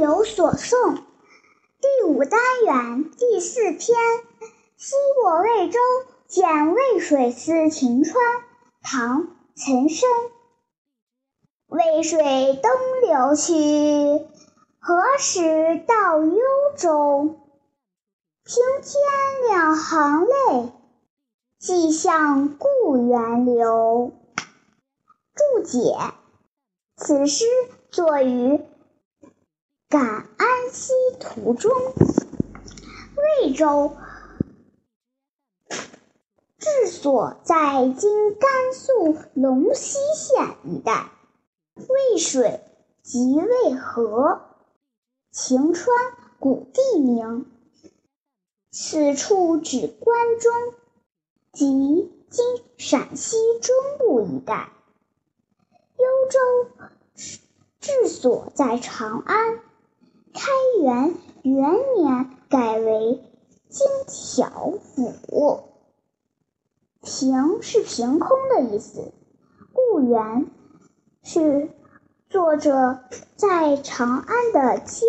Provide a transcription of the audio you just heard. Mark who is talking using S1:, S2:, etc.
S1: 有所诵第五单元第四篇：西过渭州，见渭水思晴川。唐·岑参。渭水东流去，何时到幽州？平添两行泪，寄向故园留。注解：此诗作于感安西途中。渭州治所在今甘肃陇西县一带。渭水即渭河，晴川古地名。此处指关中，即今陕西中部一带。幽州治所在长安，开元元年改为金条府。平是凭空的意思，故园是作者在长安的家。